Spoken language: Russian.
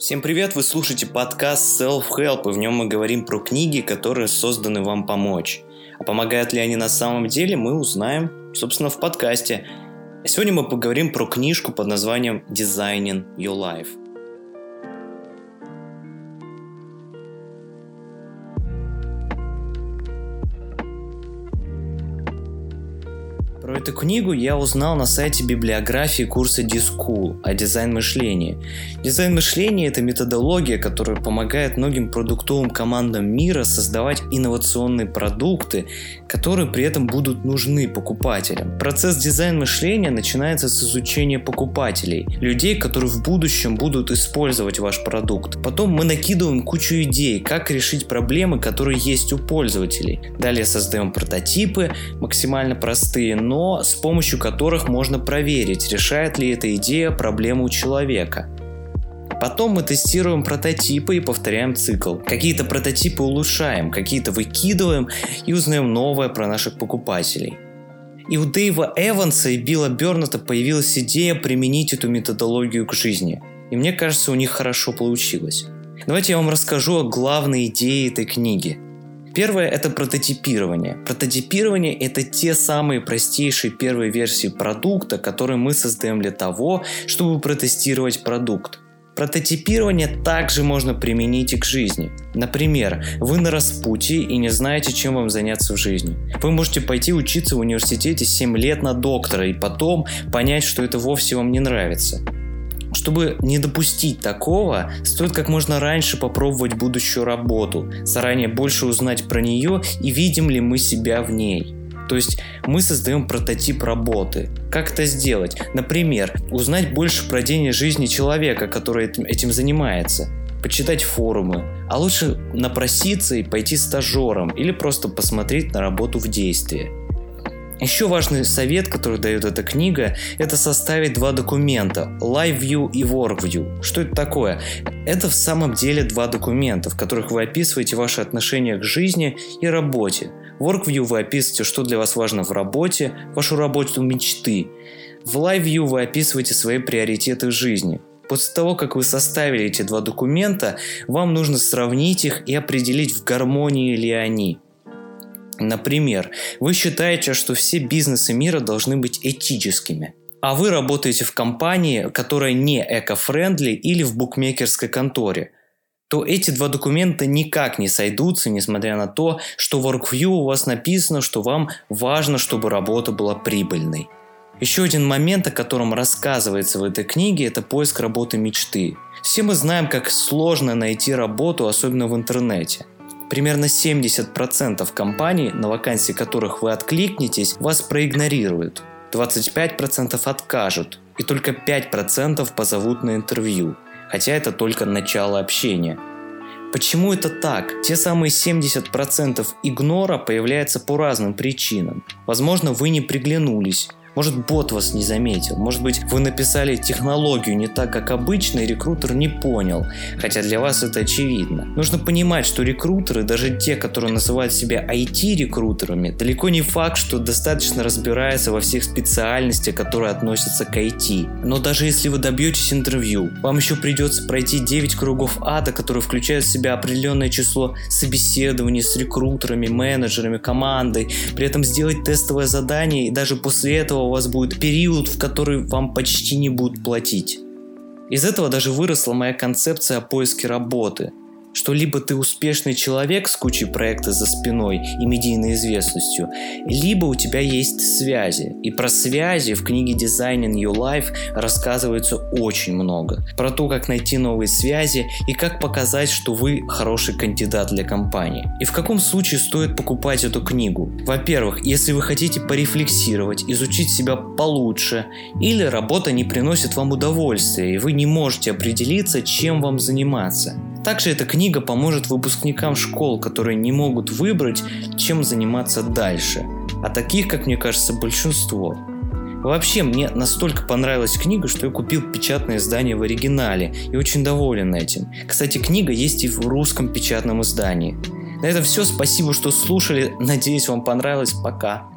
Всем привет, вы слушаете подкаст Self-Help, и в нем мы говорим про книги, которые созданы вам помочь. А помогают ли они на самом деле, мы узнаем, собственно, в подкасте. Сегодня мы поговорим про книжку под названием Designing Your Life. Про эту книгу я узнал на сайте библиографии курса D-School о дизайн мышления. Дизайн мышления – это методология, которая помогает многим продуктовым командам мира создавать инновационные продукты, которые при этом будут нужны покупателям. Процесс дизайн мышления начинается с изучения покупателей, людей, которые в будущем будут использовать ваш продукт. Потом мы накидываем кучу идей, как решить проблемы, которые есть у пользователей. Далее создаем прототипы, максимально простые, но но с помощью которых можно проверить, решает ли эта идея проблему человека. Потом мы тестируем прототипы и повторяем цикл. Какие-то прототипы улучшаем, какие-то выкидываем и узнаем новое про наших покупателей. И у Дэйва Эванса и Билла Берната появилась идея применить эту методологию к жизни. И мне кажется, у них хорошо получилось. Давайте я вам расскажу о главной идее этой книги – Первое – это прототипирование. Прототипирование – это те самые простейшие первые версии продукта, которые мы создаем для того, чтобы протестировать продукт. Прототипирование также можно применить и к жизни. Например, вы на распутье и не знаете, чем вам заняться в жизни. Вы можете пойти учиться в университете 7 лет на доктора и потом понять, что это вовсе вам не нравится. Чтобы не допустить такого, стоит как можно раньше попробовать будущую работу, заранее больше узнать про нее и видим ли мы себя в ней. То есть мы создаем прототип работы. Как это сделать? Например, узнать больше про день жизни человека, который этим, занимается почитать форумы, а лучше напроситься и пойти стажером или просто посмотреть на работу в действии. Еще важный совет, который дает эта книга, это составить два документа – Live View и Work View. Что это такое? Это в самом деле два документа, в которых вы описываете ваши отношения к жизни и работе. В Work View вы описываете, что для вас важно в работе, вашу работу мечты. В Live View вы описываете свои приоритеты в жизни. После того, как вы составили эти два документа, вам нужно сравнить их и определить, в гармонии ли они – Например, вы считаете, что все бизнесы мира должны быть этическими, а вы работаете в компании, которая не эко-френдли или в букмекерской конторе, то эти два документа никак не сойдутся, несмотря на то, что в WorkView у вас написано, что вам важно, чтобы работа была прибыльной. Еще один момент, о котором рассказывается в этой книге, это поиск работы мечты. Все мы знаем, как сложно найти работу, особенно в интернете. Примерно 70% компаний, на вакансии которых вы откликнетесь, вас проигнорируют. 25% откажут, и только 5% позовут на интервью, хотя это только начало общения. Почему это так? Те самые 70% игнора появляются по разным причинам. Возможно, вы не приглянулись, может, бот вас не заметил. Может быть, вы написали технологию не так, как обычно, и рекрутер не понял. Хотя для вас это очевидно. Нужно понимать, что рекрутеры, даже те, которые называют себя IT-рекрутерами, далеко не факт, что достаточно разбираются во всех специальностях, которые относятся к IT. Но даже если вы добьетесь интервью, вам еще придется пройти 9 кругов ада, которые включают в себя определенное число собеседований с рекрутерами, менеджерами, командой, при этом сделать тестовое задание и даже после этого у вас будет период, в который вам почти не будут платить. Из этого даже выросла моя концепция о поиске работы что либо ты успешный человек с кучей проектов за спиной и медийной известностью, либо у тебя есть связи. И про связи в книге Designing Your Life рассказывается очень много. Про то, как найти новые связи и как показать, что вы хороший кандидат для компании. И в каком случае стоит покупать эту книгу? Во-первых, если вы хотите порефлексировать, изучить себя получше, или работа не приносит вам удовольствия, и вы не можете определиться, чем вам заниматься. Также эта книга поможет выпускникам школ, которые не могут выбрать, чем заниматься дальше. А таких, как мне кажется, большинство. Вообще, мне настолько понравилась книга, что я купил печатное издание в оригинале и очень доволен этим. Кстати, книга есть и в русском печатном издании. На этом все. Спасибо, что слушали. Надеюсь, вам понравилось. Пока.